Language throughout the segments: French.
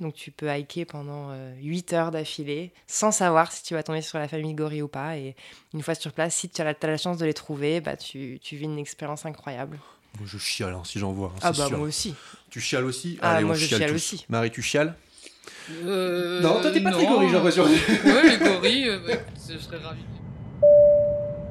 Donc tu peux hiker pendant 8 heures d'affilée sans savoir si tu vas tomber sur la famille de gorilles ou pas. Et une fois sur place, si tu as la, as la chance de les trouver, bah, tu, tu vis une expérience incroyable. Moi, je chiale hein, si j'en vois. hein, Ah bah sûr. moi aussi. Tu chiales aussi Ah, Allez, moi, on je chiale aussi. Marie, tu chiales Euh, Non, toi, t'es pas très non. gorille, j'ai l'impression. Ouais, les gorilles, euh, bah, je serais ravi.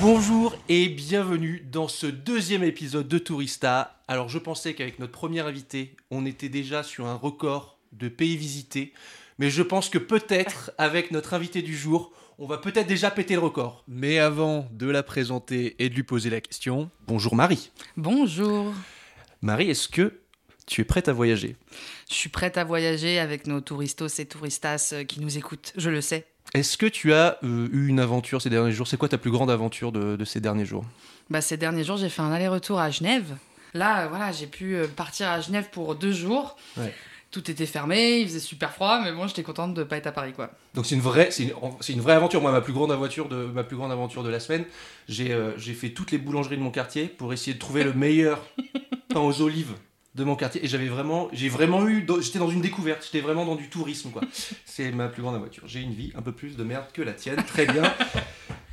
Bonjour et bienvenue dans ce deuxième épisode de Tourista. Alors je pensais qu'avec notre premier invité, on était déjà sur un record de pays visités, mais je pense que peut-être avec notre invité du jour, on va peut-être déjà péter le record. Mais avant de la présenter et de lui poser la question, bonjour Marie. Bonjour. Marie, est-ce que tu es prête à voyager? Je suis prête à voyager avec nos touristos et touristas euh, qui nous écoutent, je le sais. Est-ce que tu as euh, eu une aventure ces derniers jours? C'est quoi ta plus grande aventure de, de ces derniers jours? Bah, ces derniers jours, j'ai fait un aller-retour à Genève. Là, euh, voilà, j'ai pu euh, partir à Genève pour deux jours. Ouais. Tout était fermé, il faisait super froid, mais bon, j'étais contente de pas être à Paris, quoi. Donc c'est une vraie, c'est une, vraie aventure. Moi, ma plus grande aventure de ma plus grande aventure de la semaine, j'ai euh, j'ai fait toutes les boulangeries de mon quartier pour essayer de trouver le meilleur pain aux olives de mon quartier. Et j'avais vraiment, j'ai vraiment eu, j'étais dans une découverte. J'étais vraiment dans du tourisme, quoi. C'est ma plus grande aventure. J'ai une vie un peu plus de merde que la tienne. Très bien.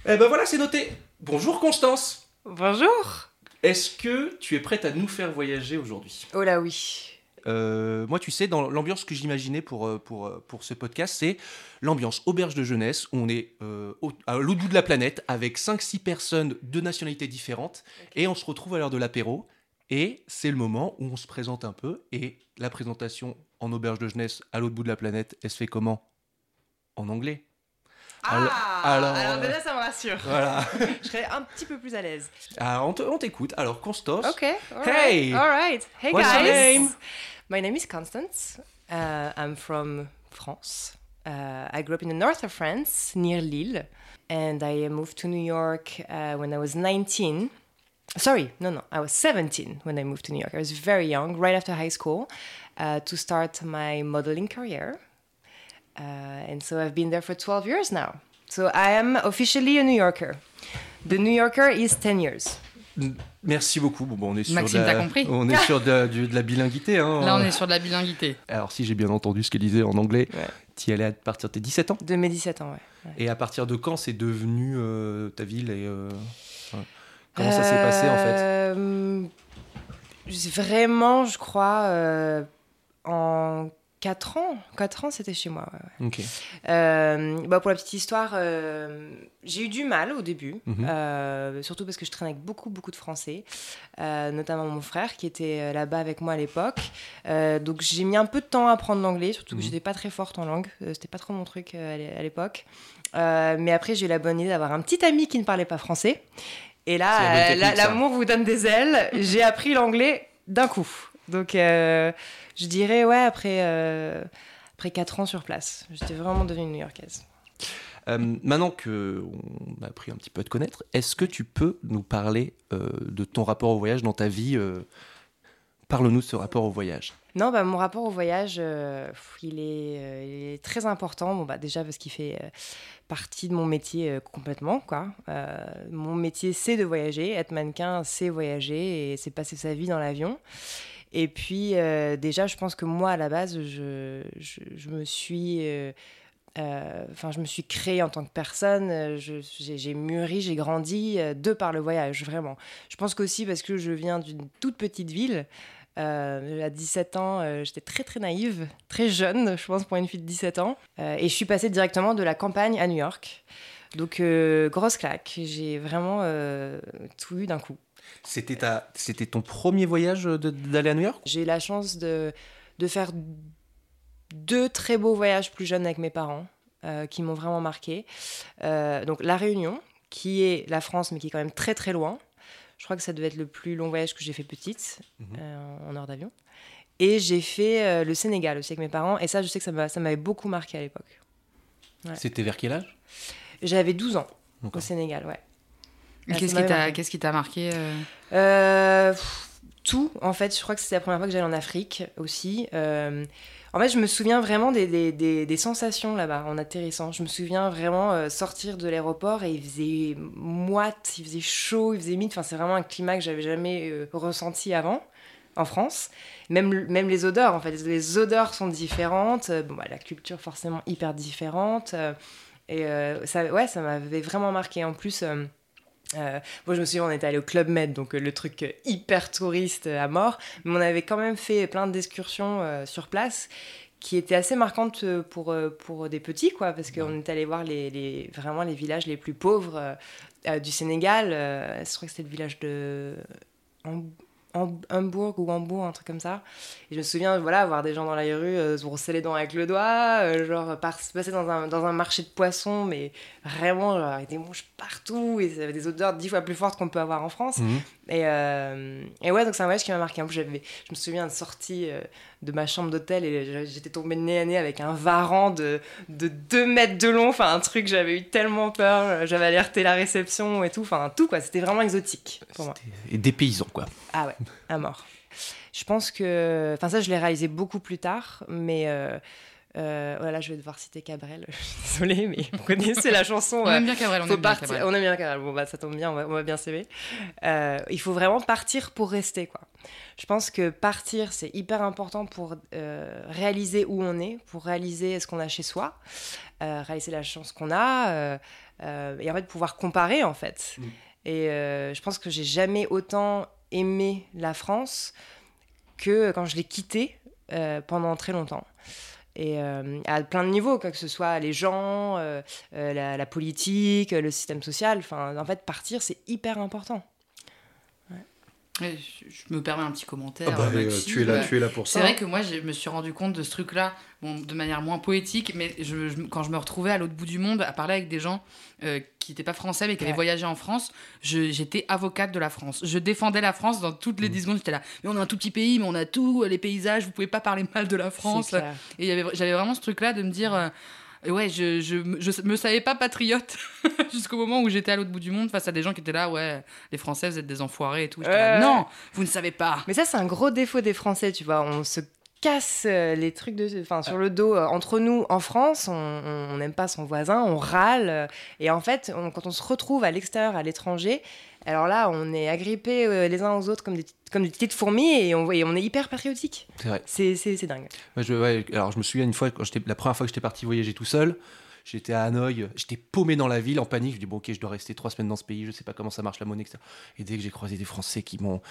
Eh ben voilà, c'est noté. Bonjour Constance. Bonjour Est-ce que tu es prête à nous faire voyager aujourd'hui? Oh là oui. Euh, moi, tu sais, dans l'ambiance que j'imaginais pour, euh, pour, euh, pour ce podcast, c'est l'ambiance auberge de jeunesse. où On est euh, au- à l'autre bout de la planète avec 5-6 personnes de nationalités différentes et on se retrouve à l'heure de l'apéro. Et c'est le moment où on se présente un peu. Et la présentation en auberge de jeunesse à l'autre bout de la planète, elle se fait comment? En anglais. Alors- alors, euh, déjà ça me rassure. Voilà. Je serais un petit peu plus à l'aise. Alors, on te- on t'écoute. Alors, Constance. Ok. all Hey! right, All right. Hey What's your guys. name? My name is Constance. Uh, I'm from France. Uh, I grew up in the north of France, near Lille, and I moved to New York uh, when I was 19. Sorry, no, no, I was 17 when I moved to New York. I was very young, right after high school, uh, to start my modeling career. Uh, and so I've been there for 12 years now. So I am officially a New Yorker. The New Yorker is 10 years. Merci beaucoup. Bon, on est sur Maxime, de la, t'as compris On est sur de, la- du- de la bilinguité. Hein. Là, on est sur de la bilinguité. Alors, si j'ai bien entendu ce qu'elle disait en anglais, Ouais. tu y allais à partir de tes 17 ans? De mes 17 ans, ouais. Et à partir de quand c'est devenu euh, ta ville et euh, ouais. Comment ça s'est passé en fait Euh, Vraiment, je crois, euh, en 4 ans. 4 ans, c'était chez moi. ouais, ouais. Euh, bah, pour la petite histoire, euh, j'ai eu du mal au début, Mhm. euh, surtout parce que je traînais avec beaucoup, beaucoup de Français, notamment mon frère qui était là-bas avec moi à l'époque. Donc j'ai mis un peu de temps à apprendre l'anglais, surtout que Mhm. j'étais pas très forte en langue, c'était pas trop mon truc à l'é- à l'époque. Mais après, j'ai eu la bonne idée d'avoir un petit ami qui ne parlait pas français. Et là, euh, l'amour vous donne des ailes. J'ai appris l'anglais d'un coup. Donc, euh, je dirais, ouais, après, euh, après 4 ans sur place, j'étais vraiment devenue new-yorkaise. Euh, maintenant que on a appris un petit peu à te connaître, est-ce que tu peux nous parler de ton rapport au voyage dans ta vie Parle-nous de ce rapport au voyage. Non, bah, mon rapport au voyage, euh, pff, il, est, euh, il est très important. Bon, bah, déjà parce qu'il fait euh, partie de mon métier complètement. Quoi. Mon métier, c'est de voyager. Être mannequin, c'est voyager et c'est passer sa vie dans l'avion. Et puis, déjà, je pense que moi, à la base, je, me suis... Enfin, je me suis créée en tant que personne, j'ai mûri, j'ai grandi de par le voyage, vraiment. Je pense qu'aussi parce que je viens d'une toute petite ville, euh, à 17 ans, euh, j'étais très très naïve, très jeune, je pense, pour une fille de 17 ans. Euh, et je suis passée directement de la campagne à New York. Donc, euh, grosse claque. J'ai vraiment tout eu d'un coup. C'était ta, c'était ton premier voyage d'aller à New York? J'ai eu la chance de, de faire deux très beaux voyages plus jeunes avec mes parents qui m'ont vraiment marqué. Donc, La Réunion, qui est la France, mais qui est quand même très très loin. Je crois que ça devait être le plus long voyage que j'ai fait petite, Mhm. euh, en heure d'avion. Et j'ai fait euh, le Sénégal aussi avec mes parents. Et ça, je sais que ça m'a- ça m'avait beaucoup marqué à l'époque. Ouais. C'était vers quel âge? J'avais 12 ans au. Sénégal, ouais. Et Qu'est-ce qui t'a marqué. euh? Euh, pff, tout, en fait. Je crois que c'était la première fois que j'allais en Afrique aussi. En fait, je me souviens vraiment des, des, sensations là-bas en atterrissant. Je me souviens vraiment euh, sortir de l'aéroport et il faisait moite, il faisait chaud, il faisait humide. Enfin, c'est vraiment un climat que j'avais jamais euh, ressenti avant en France. Même, même les odeurs, en fait. Les odeurs sont différentes. Euh, Bon, bah, la culture, forcément, hyper différente. Et ça, ouais, ça m'avait vraiment marqué. En plus. Euh, moi, je me souviens, on était allé au Club Med, donc euh, le truc euh, hyper touriste euh, à mort. Mais on avait quand même fait plein d'excursions sur place qui étaient assez marquantes pour, pour des petits, quoi, parce qu'on est allé voir les, les- vraiment les villages les plus pauvres du Sénégal. Je crois que c'était le village de Hambourg ou Hambourg, un truc comme ça. Et je me souviens, voilà, voir des gens dans la rue euh, se brosser les dents avec le doigt, euh, genre passer dans un, dans un marché de poissons, mais vraiment, genre, avec des mouches partout, et ça avait des odeurs dix fois plus fortes qu'on peut avoir en France. Mhm. Et, euh, et ouais, donc c'est un voyage qui m'a marqué. En plus, j'avais, je me souviens de sortie euh, de ma chambre d'hôtel et j'étais tombée nez à nez avec un varan de, de 2 mètres de long. Enfin, un truc, j'avais eu tellement peur. J'avais alerté la réception et tout. Enfin, tout quoi. C'était vraiment exotique pour moi. Et des paysans, quoi. Ah ouais, à mort. Je pense que. Enfin, ça, je l'ai réalisé beaucoup plus tard, mais. Euh, euh, voilà, je vais devoir citer Cabrel. Je suis désolée, mais vous connaissez la chanson. On euh, aime bien Cabrel, on faut aime bien partir- Cabrel. On aime bien Cabrel. Bon, bah, ça tombe bien, on va, on va bien s'aimer. Euh, il faut vraiment partir pour rester, quoi. Je pense que partir, c'est hyper important pour euh, réaliser où on est, pour réaliser ce qu'on a chez soi, euh, réaliser la chance qu'on a, euh, euh, et en fait pouvoir comparer, en fait. Mm. Et euh, je pense que j'ai jamais autant aimé la France que quand je l'ai quittée euh, pendant très longtemps. Et euh, à plein de niveaux, quoi que ce soit les gens, euh, euh, la, politique, le système social. En fait, partir, c'est hyper important. Je, je me permets un petit commentaire. Ah bah, euh, tu, es là, tu es là pour ça. C'est vrai que moi, je me suis rendu compte de ce truc-là, bon, de manière moins poétique, mais je, je- quand je me retrouvais à l'autre bout du monde à parler avec des gens euh, qui n'étaient pas français mais qui avaient voyagé en France, je- j'étais avocate de la France. Je défendais la France dans toutes les 10 secondes. J'étais là, mais on est un tout petit pays, mais on a tout, les paysages, vous pouvez pas parler mal de la France. Et il y avait- j'avais vraiment ce truc-là de me dire. euh, Ouais, je, je, je me savais pas patriote jusqu'au moment où j'étais à l'autre bout du monde face à des gens qui étaient là, ouais, les Français, vous êtes des enfoirés et tout. Là, Ouais. non, vous ne savez pas. Mais ça, c'est un gros défaut des Français, tu vois. On se casse euh, les trucs de, enfin, sur le dos. euh, entre nous, en France, on- n'aime pas son voisin, on râle. et en fait, on- quand on se retrouve à l'extérieur, à l'étranger, alors là, on est agrippés euh, les uns aux autres comme des, comme des petites fourmis et on, et on est hyper patriotique. C'est vrai. C'est dingue. Ouais, je, ouais, alors je me souviens une fois, quand la première fois que j'étais parti voyager tout seul, j'étais à Hanoï, j'étais paumé dans la ville en panique. Je dis bon ok, je dois rester trois semaines dans ce pays, je sais pas comment ça marche la monnaie, etc. Et dès que j'ai croisé des Français qui m'ont,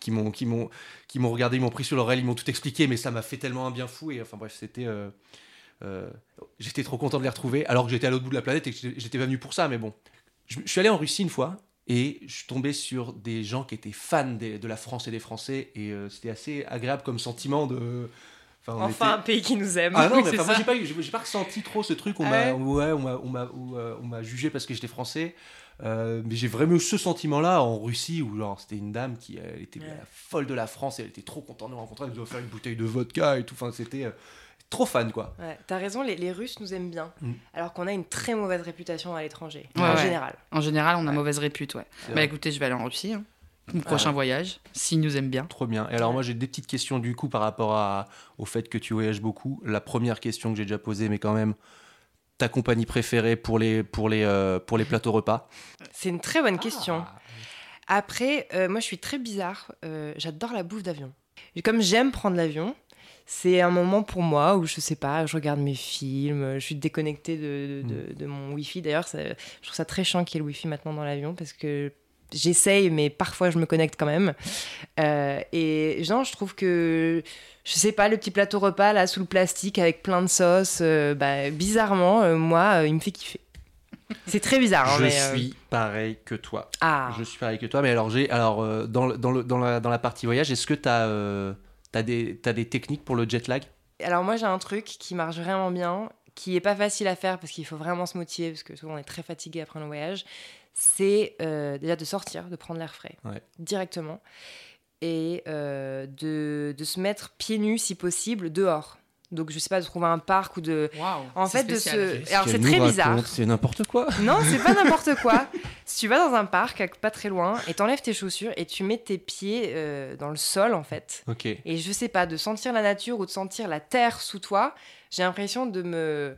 qui m'ont, qui m'ont, qui m'ont regardé, ils m'ont pris sur l'oreille, ils m'ont tout expliqué, mais ça m'a fait tellement un bien fou. Et enfin bref, c'était, euh, euh, j'étais trop content de les retrouver, alors que j'étais à l'autre bout de la planète et que j'étais- pas venu pour ça. Mais bon, je, je suis allé en Russie une fois. Et je suis tombé sur des gens qui étaient fans des- de la France et des Français. Et euh, c'était assez agréable comme sentiment de. Enfin, on Enfin, était- un pays qui nous aime. ah non, mais c'est enfin, moi j'ai pas, eu- ressenti trop ce truc. On Ah m'a, ouais on m'a jugé parce que j'étais français. Euh, mais j'ai vraiment eu ce sentiment-là en Russie où genre c'était une dame qui elle était Ouais. la folle de la France. Elle était trop contente de nous rencontrer. Elle nous a offert une bouteille de vodka et tout. Enfin, c'était euh, trop fan quoi. Ouais, T'as raison, les, les Russes nous aiment bien, Mm. alors qu'on a une très mauvaise réputation à l'étranger, Ouais, en ouais. général. En général, on a Ouais. mauvaise répute, ouais. Bah vrai. écoutez, je vais aller en Russie. hein. Mon Ah prochain ouais. voyage, s'ils nous aiment bien. Trop bien. Et alors moi j'ai des petites questions du coup par rapport à, au fait que tu voyages beaucoup. La première question que j'ai déjà posée, mais quand même, ta compagnie préférée pour les, pour les, euh, pour les plateaux repas C'est une très bonne question. Ah. Après, euh, moi, je suis très bizarre. Euh, J'adore la bouffe d'avion. Et comme j'aime prendre l'avion, c'est un moment pour moi où je sais pas, je regarde mes films, je suis déconnectée de, de, de- de mon Wi-Fi. D'ailleurs, ça- je trouve ça très chiant qu'il y ait le Wi-Fi maintenant dans l'avion parce que j'essaye, mais parfois je me connecte quand même. Euh, et genre, je trouve que, je sais pas, le petit plateau repas là sous le plastique avec plein de sauce, euh, bah, bizarrement, euh, moi, il me fait kiffer. C'est très bizarre. hein, Je mais, suis pareil que toi. Ah. Je suis pareil que toi, mais alors, j'ai, alors dans, dans, le- dans, la, dans la partie voyage, est-ce que tu as, des, t'as des techniques pour le jet lag? Alors moi j'ai un truc qui marche vraiment bien, qui est pas facile à faire parce qu'il faut vraiment se motiver parce que souvent on est très fatigué après un voyage. C'est euh, déjà de sortir, de prendre l'air frais Ouais. directement et euh, de, de se mettre pieds nus si possible dehors. Donc, je sais pas, de trouver un parc ou de. Waouh. En c'est fait, de se. Alors, c'est très bizarre. C'est n'importe quoi. Non, c'est pas n'importe quoi. Si tu vas dans un parc, pas très loin, et t'enlèves tes chaussures et tu mets tes pieds euh, dans le sol, en fait. Ok. Et je sais pas, de sentir la nature ou de sentir la terre sous toi, j'ai l'impression de me,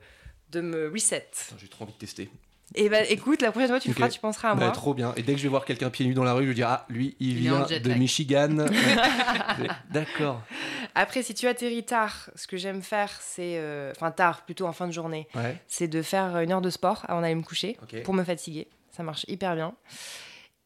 de me reset. J'ai trop envie de tester. Et bah écoute, la prochaine fois tu le feras, tu penseras à Bah, moi. trop bien. Et dès que je vais voir quelqu'un pieds nus dans la rue, je vais dire Ah, lui, il, vient de. Michigan. D'accord. Après, si tu atterris tard, ce que j'aime faire, c'est. euh, Enfin, tard, plutôt en fin de journée, Ouais. c'est de faire une heure de sport avant d'aller me coucher pour me fatiguer. Ça marche hyper bien.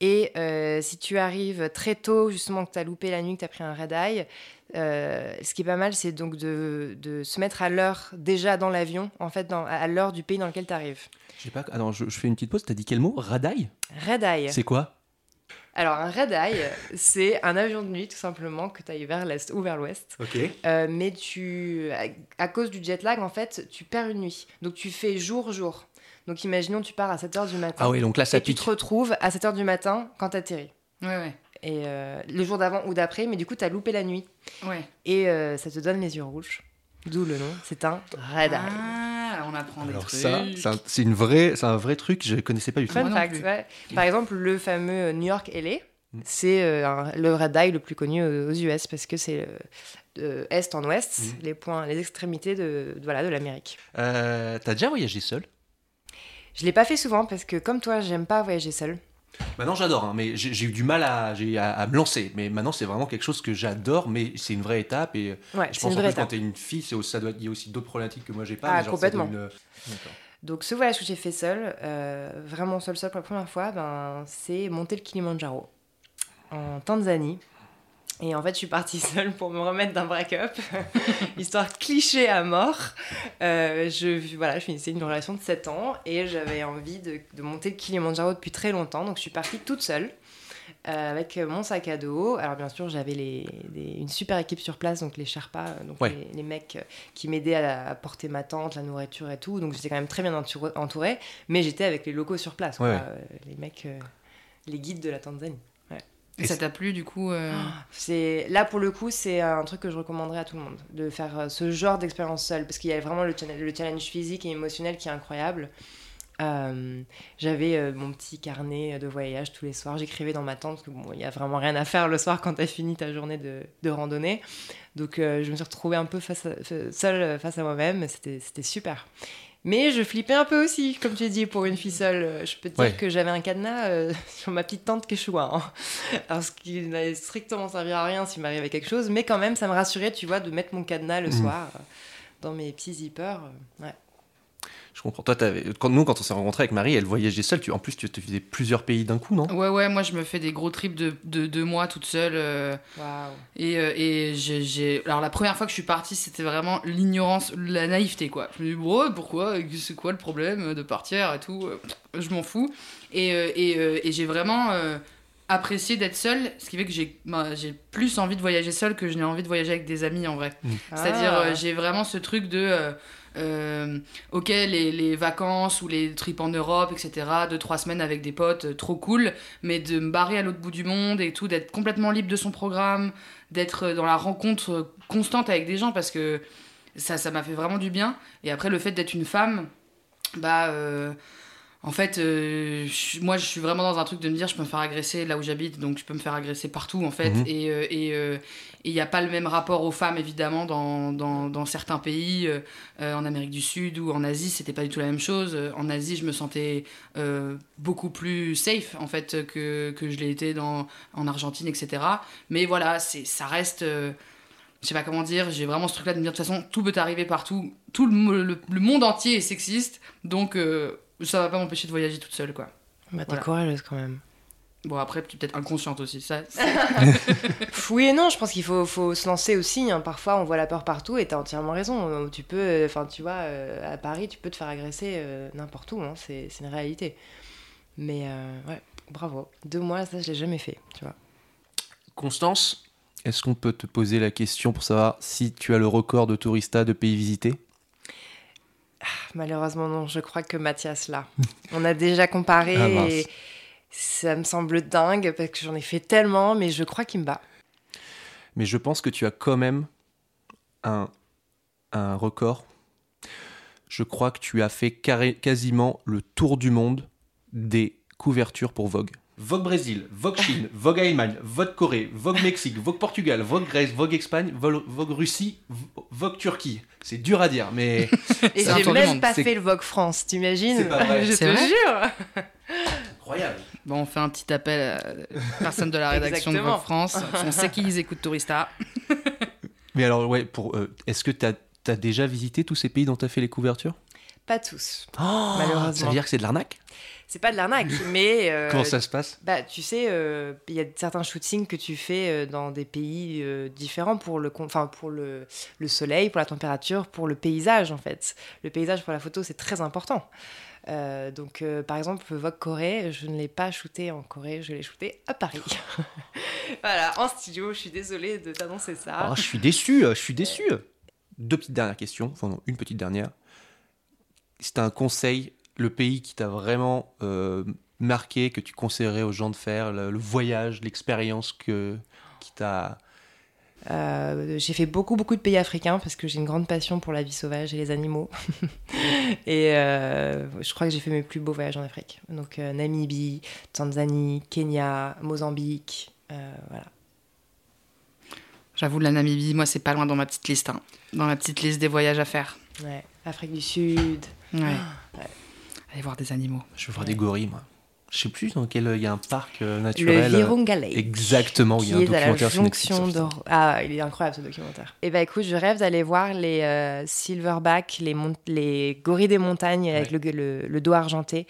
Et euh, si tu arrives très tôt, justement, que tu as loupé la nuit, que tu as pris un red eye, euh, ce qui est pas mal, c'est donc de, de se mettre à l'heure déjà dans l'avion, en fait, dans- à l'heure du pays dans lequel tu arrives. Je sais pas. Alors, je, je fais une petite pause. T'as dit quel mot? Radai Red eye. C'est quoi? Alors, un red eye, c'est un avion de nuit, tout simplement, que tu ailles vers l'est ou vers l'ouest. Euh, mais tu, à, à cause du jet lag, en fait, tu perds une nuit. Donc tu fais jour-jour. Donc imaginons, tu pars à 7h du matin. Ah oui, donc là, ça et tu pique. te retrouves à 7h du matin quand t'atterris. Ouais, ouais. Et euh, le jour d'avant ou d'après, mais du coup, t'as loupé la nuit. Ouais. Et euh, ça te donne les yeux rouges. D'où le nom. C'est un red eye. Ah, on apprend des Alors trucs. ça, c'est un- une vraie, c'est un vrai truc. Je connaissais pas du tout. Fun non fact, ouais. Par exemple, le fameux New York LA, Mm. c'est euh, un- le red eye le plus connu aux US parce que c'est euh, de est en ouest, Mm. les points, les extrémités de, de- voilà, de l'Amérique. Euh, T'as déjà voyagé seul? Je l'ai pas fait souvent parce que comme toi, j'aime pas voyager seule. Maintenant, j'adore, hein, mais j'ai eu du mal à, j'ai- à, à me lancer. Mais maintenant, c'est vraiment quelque chose que j'adore, mais c'est une vraie étape. Et Ouais, je pense une en plus, quand t'es une fille, c'est ça doit, il y a aussi d'autres problématiques que moi j'ai pas. Ah, mais genre, complètement. une- D'accord. Donc ce voyage que j'ai fait seul, euh, vraiment seul seul pour la première fois, ben, c'est monter le Kilimanjaro en Tanzanie. Et en fait, je suis partie seule pour me remettre d'un break-up, histoire cliché à mort. Euh, je, voilà, je finissais une relation de 7 ans et j'avais envie de, de monter le Kilimanjaro depuis très longtemps. Donc je suis partie toute seule euh, avec mon sac à dos. Alors bien sûr, j'avais les, une super équipe sur place, donc les Sherpas, euh, donc Ouais. les, les mecs qui m'aidaient à, à porter ma tente, la nourriture et tout. Donc j'étais quand même très bien entourée, mais j'étais avec les locaux sur place, quoi. Ouais, ouais. Les mecs, les guides de la Tanzanie. Et ça t'a plu du coup euh, C'est là pour le coup, c'est un truc que je recommanderais à tout le monde de faire euh, ce genre d'expérience seule parce qu'il y a vraiment le challenge, le challenge physique et émotionnel qui est incroyable. Euh, J'avais euh, mon petit carnet de voyage tous les soirs. J'écrivais dans ma tente parce que bon, il y a vraiment rien à faire le soir quand t'as fini ta journée de, de randonnée. Donc euh, je me suis retrouvée un peu face à- seule euh, face à moi-même. C'était super. Mais je flippais un peu aussi, comme tu dis, pour une fille seule. Euh, Je peux te dire Ouais. que j'avais un cadenas euh, sur ma petite tente Quechua. Hein. Alors, ce qui n'allait strictement servir à rien s'il m'arrivait quelque chose, mais quand même, ça me rassurait, tu vois, de mettre mon cadenas le Mhm. soir euh, dans mes petits zippers. ouais. Je comprends. Toi, quand, nous, quand on s'est rencontrés avec Marie, elle voyageait seule. Tu, en plus, tu te faisais plusieurs pays d'un coup, non? Ouais, ouais, moi je me fais des gros trips de, de deux mois toute seule. euh, Waouh. et euh, et j'ai-. Alors la première fois que je suis partie, c'était vraiment l'ignorance, la naïveté quoi. Je me dis, bon, pourquoi? C'est quoi le problème de partir et tout? Je m'en fous. Et, euh, et, euh, et j'ai vraiment. Apprécié d'être seule, ce qui fait que j'ai bah, j'ai plus envie de voyager seule que je n'ai envie de voyager avec des amis en vrai. C'est-à-dire, Ah. euh, j'ai vraiment ce truc de. euh, euh, ok, les, les vacances ou les trips en Europe, etc., deux, trois semaines avec des potes, euh, trop cool, mais de me barrer à l'autre bout du monde et tout, d'être complètement libre de son programme, d'être dans la rencontre constante avec des gens parce que ça ça m'a fait vraiment du bien. Et après, le fait d'être une femme, bah. Euh, en fait, euh, je- moi, je suis vraiment dans un truc de me dire, je peux me faire agresser là où j'habite, donc je peux me faire agresser partout, en fait. Mhm. Et euh, et, euh, et il n'y a pas le même rapport aux femmes, évidemment, dans, dans, dans certains pays. euh, euh, en Amérique du Sud ou en Asie, c'était pas du tout la même chose. Euh, En Asie, je me sentais euh, beaucoup plus safe, en fait, que, que je l'ai été dans, en Argentine, etc. Mais voilà, ça reste... euh, je sais pas comment dire, j'ai vraiment ce truc-là de me dire, de toute façon, tout peut arriver partout. Tout le, mo- le- le monde entier est sexiste, donc euh, ça va pas m'empêcher de voyager toute seule, quoi. Bah, t'es Voilà. courageuse quand même. Bon, après, peut-être inconsciente aussi, ça... Oui et non, je pense qu'il faut, faut se lancer aussi. hein. Parfois, on voit la peur partout et t'as entièrement raison. Euh, Tu peux, euh, enfin, tu vois, euh, à Paris, tu peux te faire agresser euh, n'importe où. hein. C'est c'est une réalité. Mais euh, ouais, bravo. Deux mois, ça, je l'ai jamais fait, tu vois. Constance, est-ce qu'on peut te poser la question pour savoir si tu as le record de tourista de pays visités? Malheureusement, non. Je crois que Mathias l'a. On a déjà comparé Ah, et ça me semble dingue parce que j'en ai fait tellement, mais je crois qu'il me bat. Mais je pense que tu as quand même un, un record. Je crois que tu as fait carré- quasiment le tour du monde des couvertures pour Vogue. Vogue Brésil, Vogue Chine, Vogue Allemagne, Vogue Corée, Vogue Mexique, Vogue Portugal, Vogue Grèce, Vogue Espagne, Vogue, Vogue Russie, Vo- Vogue Turquie. C'est dur à dire, mais Et j'ai même monde. pas fait le Vogue France, t'imagines C'est pas vrai. Je C'est te vrai jure incroyable. Bon, on fait un petit appel à personne de la rédaction de. Vogue France. On sait qu'ils écoutent Tourista. Mais alors, ouais, pour, euh, est-ce que tu as, déjà visité tous ces pays dont tu as fait les couvertures? Pas tous. Ça Malheureusement. veut dire que c'est de l'arnaque? C'est pas de l'arnaque, mais. euh, Comment ça se passe? Bah, tu sais, euh, il y a certains shootings que tu fais euh, dans des pays euh, différents pour le, enfin, pour le, le soleil, pour la température, pour le paysage en fait. Le paysage pour la photo, c'est très important. Euh, donc, euh, par exemple, Vogue Corée, je ne l'ai pas shooté en Corée, je l'ai shooté à Paris. voilà, en studio, je suis désolée de t'annoncer ça. Ah, Je suis déçu, je suis déçu. Deux petites dernières questions, enfin non, une petite dernière. C'est un conseil, le pays qui t'a vraiment euh, marqué, que tu conseillerais aux gens de faire, le, le voyage, l'expérience que, qui t'a... Euh, j'ai fait beaucoup, beaucoup de pays africains parce que j'ai une grande passion pour la vie sauvage et les animaux. et euh, je crois que j'ai fait mes plus beaux voyages en Afrique. Donc euh, Namibie, Tanzanie, Kenya, Mozambique. euh, voilà. J'avoue, la Namibie, moi, c'est pas loin dans ma petite liste. hein. Dans ma petite liste des voyages à faire. Ouais. Afrique du Sud. Ouais. Ouais. Aller voir des animaux. Je veux voir Ouais. des gorilles, moi. Je sais plus dans quel... Il y a un parc euh, Le naturel. euh, Virunga Lake. Exactement, il y a un à la documentaire jonction sur de... Ah, il est incroyable ce documentaire. Et bah écoute, je rêve d'aller voir les euh, silverback, les, mon- les gorilles des montagnes avec le, le, le dos argenté,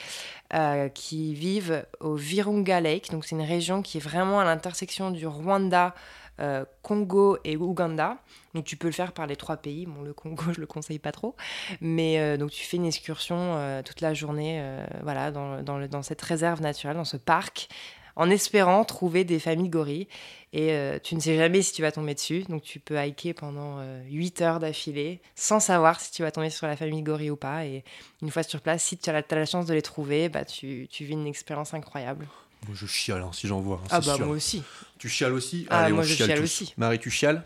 euh, qui vivent au Virunga Lake. Donc c'est une région qui est vraiment à l'intersection du Rwanda, euh, Congo et Ouganda. Donc tu peux le faire par les trois pays. Bon, le Congo, je le conseille pas trop. Mais euh, donc tu fais une excursion euh, toute la journée voilà, dans, dans, cette réserve naturelle, dans ce parc, en espérant trouver des familles gorilles. Et tu ne sais jamais si tu vas tomber dessus. Donc tu peux hiker pendant euh, 8 heures d'affilée sans savoir si tu vas tomber sur la famille de gorilles ou pas. Et une fois sur place, si tu as la chance de les trouver, bah, tu, tu vis une expérience incroyable. Moi, je chiale hein, si j'en vois. hein, Ah bah sûr. moi aussi. Tu chiales aussi Ah, Allez, moi, on je chiale aussi. Marie, tu chiales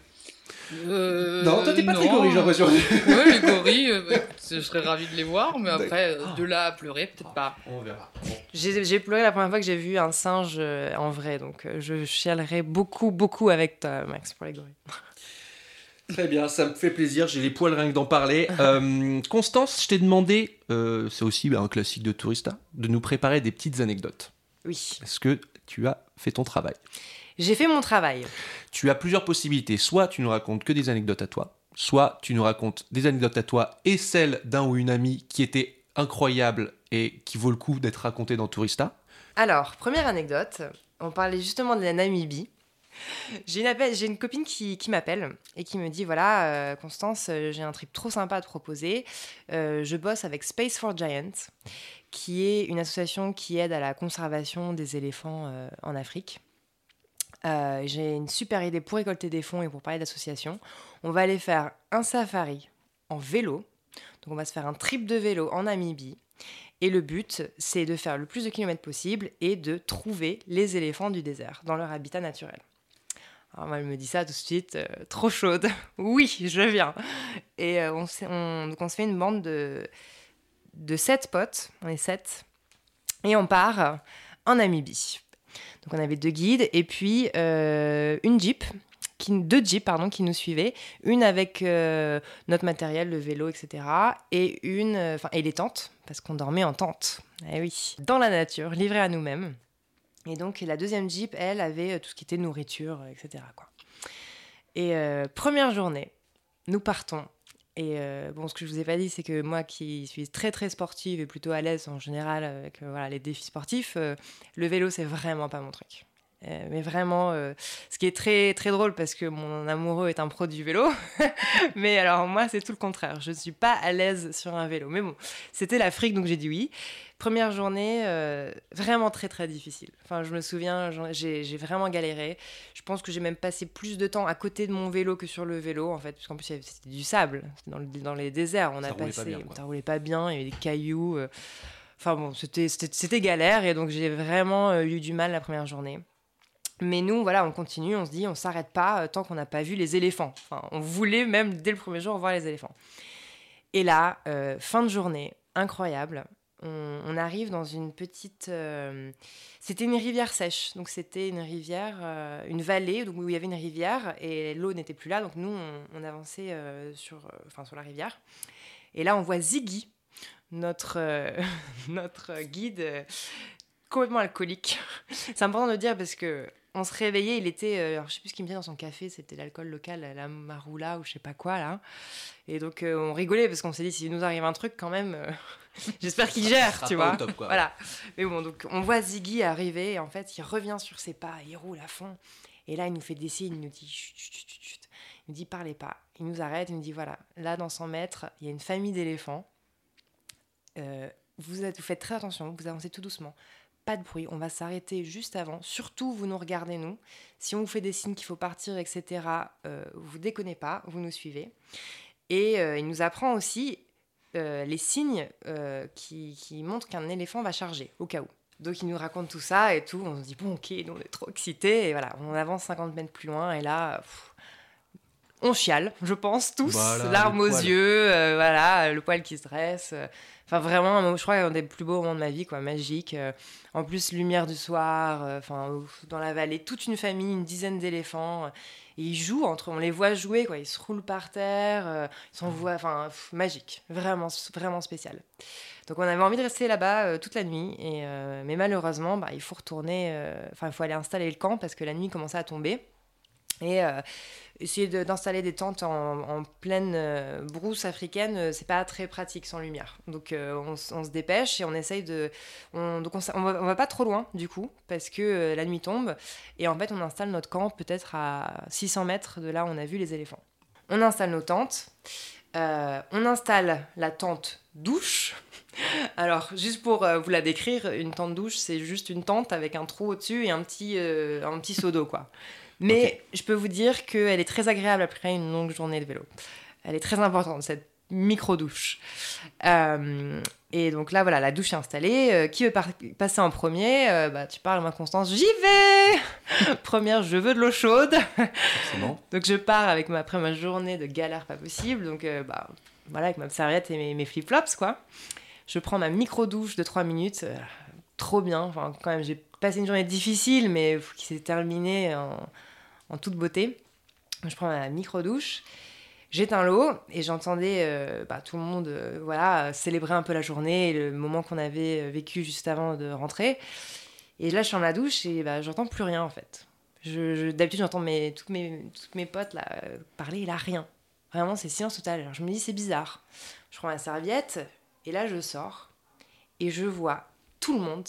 Euh, Non, toi, t'es pas très non. gorille, j'ai l'impression. ouais, les gorilles, euh, bah, je serais ravi de les voir, mais après, euh, Ah. de là à pleurer, peut-être pas. On verra. Bon. J'ai j'ai pleuré la première fois que j'ai vu un singe en vrai. Donc je chialerai beaucoup, beaucoup avec toi, Max, pour les gorilles. Très bien, ça me fait plaisir, j'ai les poils rien que d'en parler. Euh, Constance, je t'ai demandé, euh, c'est aussi bah, un classique de Tourista, de nous préparer des petites anecdotes. Oui. Est-ce que tu as fait ton travail? J'ai fait mon travail. Tu as plusieurs possibilités. Soit tu nous racontes que des anecdotes à toi, soit tu nous racontes des anecdotes à toi et celles d'un ou une amie qui était incroyable et qui vaut le coup d'être racontée dans Tourista. Alors, première anecdote, on parlait justement de la Namibie. J'ai une, appel- j'ai une copine qui, qui m'appelle et qui me dit voilà, euh, Constance, euh, j'ai un trip trop sympa à te proposer. Euh, je bosse avec Space for Giants, qui est une association qui aide à la conservation des éléphants euh, en Afrique. Euh, j'ai une super idée pour récolter des fonds et pour parler d'association. On va aller faire un safari en vélo. Donc, on va se faire un trip de vélo en Namibie. Et le but, c'est de faire le plus de kilomètres possible et de trouver les éléphants du désert dans leur habitat naturel. Alors elle me dit ça tout de suite, euh, trop chaude. oui, je viens. Et on, on- donc on se fait une bande de, de sept potes, on est sept, et on part en Namibie. Donc on avait deux guides et puis euh, une jeep, deux jeeps pardon, qui nous suivaient, une avec euh, notre matériel, le vélo, etc. Et une, euh, enfin et les tentes, parce qu'on dormait en tente. Eh oui, dans la nature, livré à nous-mêmes. Et donc la deuxième jeep, elle avait tout ce qui était nourriture, etc. Et première journée, nous partons. Et euh, bon, ce que je vous ai pas dit, c'est que moi qui suis très très sportive et plutôt à l'aise en général avec euh, voilà, les défis sportifs, euh, le vélo c'est vraiment pas mon truc. Euh, mais vraiment, euh, ce qui est très très drôle parce que mon amoureux est un pro du vélo, mais alors moi c'est tout le contraire. Je ne suis pas à l'aise sur un vélo. Mais bon, c'était l'Afrique donc j'ai dit oui. Première journée, euh, vraiment très très difficile. Enfin, je me souviens, j'ai vraiment galéré. Je pense que j'ai même passé plus de temps à côté de mon vélo que sur le vélo en fait, parce qu'en plus c'était du sable dans, le- dans les déserts. On Ça a roulait pas passé, bien, ça roulait pas bien, il y avait des cailloux. Enfin bon, c'était galère et donc j'ai vraiment eu du mal la première journée. Mais nous, voilà, on continue, on se dit, on s'arrête pas euh, tant qu'on n'a pas vu les éléphants. Enfin, on voulait même dès le premier jour voir les éléphants. Et là, euh, fin de journée, incroyable. On, arrive dans une petite. euh, c'était une rivière sèche, donc c'était une rivière, une vallée où il y avait une rivière et l'eau n'était plus là. Donc nous, on, on avançait sur, enfin, sur la rivière. Et là, on voit Ziggy, notre, notre guide complètement alcoolique. C'est important de le dire parce que on se réveillait, il était, euh, alors je sais plus ce qu'il me disait dans son café, c'était l'alcool local, la maroula ou je sais pas quoi là. Et donc euh, on rigolait parce qu'on s'est dit s'il nous arrive un truc quand même, euh, j'espère qu'il gère, tu vois. top, quoi. Voilà. Mais bon, donc on voit Ziggy arriver et en fait il revient sur ses pas, il roule à fond. Et là il nous fait des signes, il nous dit chut, chut, chut, chut, chut. Il nous dit parlez pas. Il nous arrête, il nous dit voilà, là dans 100 mètres, il y a une famille d'éléphants. Euh, vous, êtes- vous faites très attention, vous avancez tout doucement. Pas de bruit, on va s'arrêter juste avant. Surtout, vous nous regardez, nous. Si on vous fait des signes qu'il faut partir, etc., euh, vous déconnez pas, vous nous suivez. Et euh, il nous apprend aussi euh, les signes qui, qui montrent qu'un éléphant va charger, au cas où. Donc il nous raconte tout ça et tout. On se dit, bon, ok, on est trop excités. Et voilà, on avance 50 mètres plus loin. Et là, on chiale, je pense, tous. Voilà, larmes aux yeux, euh, voilà, le poil qui se dresse. euh. Enfin, vraiment, je crois, un des plus beaux moments de ma vie, quoi, magique. euh. En plus, lumière du soir, enfin, dans la vallée, toute une famille, une dizaine d'éléphants. Et ils jouent entre, on les voit jouer, quoi. Ils se roulent par terre, ils s'envoient, enfin, magique, vraiment, vraiment spécial. Donc, on avait envie de rester là-bas toute la nuit, et, mais malheureusement, bah, il faut retourner, enfin, il faut aller installer le camp parce que la nuit commençait à tomber. Et euh, essayer d'installer des tentes en, pleine euh, brousse africaine, euh, c'est pas très pratique sans lumière. Donc euh, on, se dépêche et on essaye de. On, donc on, va, pas trop loin du coup, parce que la nuit tombe. Et en fait, on installe notre camp peut-être à 600 mètres de là où on a vu les éléphants. On installe nos tentes. On installe la tente douche. Alors, juste pour vous la décrire, une tente douche, c'est juste une tente avec un trou au-dessus et un petit, un petit seau d'eau, quoi. Mais je peux vous dire qu'elle est très agréable après une longue journée de vélo. Elle est très importante, cette micro-douche. Euh, et donc là, voilà, la douche est installée. Euh, qui veut passer en premier? Euh, bah, Tu parles, moi, Constance, j'y vais Première, je veux de l'eau chaude. Forcément. Donc je pars avec ma, après ma journée de galère pas possible. Donc bah, voilà, avec ma serviette et mes, mes flip-flops, quoi. Je prends ma micro-douche de 3 minutes. trop bien. Enfin, quand même, j'ai passé une journée difficile, mais qui s'est terminée en, en toute beauté. Je prends ma micro-douche. J'éteins l'eau et j'entendais euh, bah, tout le monde euh, voilà, célébrer un peu la journée et le moment qu'on avait euh, vécu juste avant de rentrer. Et là, je suis dans la douche et bah, j'entends plus rien en fait. D'habitude, j'entends mes, toutes, mes, toutes mes potes là, parler et là, rien. Vraiment, c'est silence total. Alors je me dis, c'est bizarre. Je prends ma serviette et là, je sors et je vois tout le monde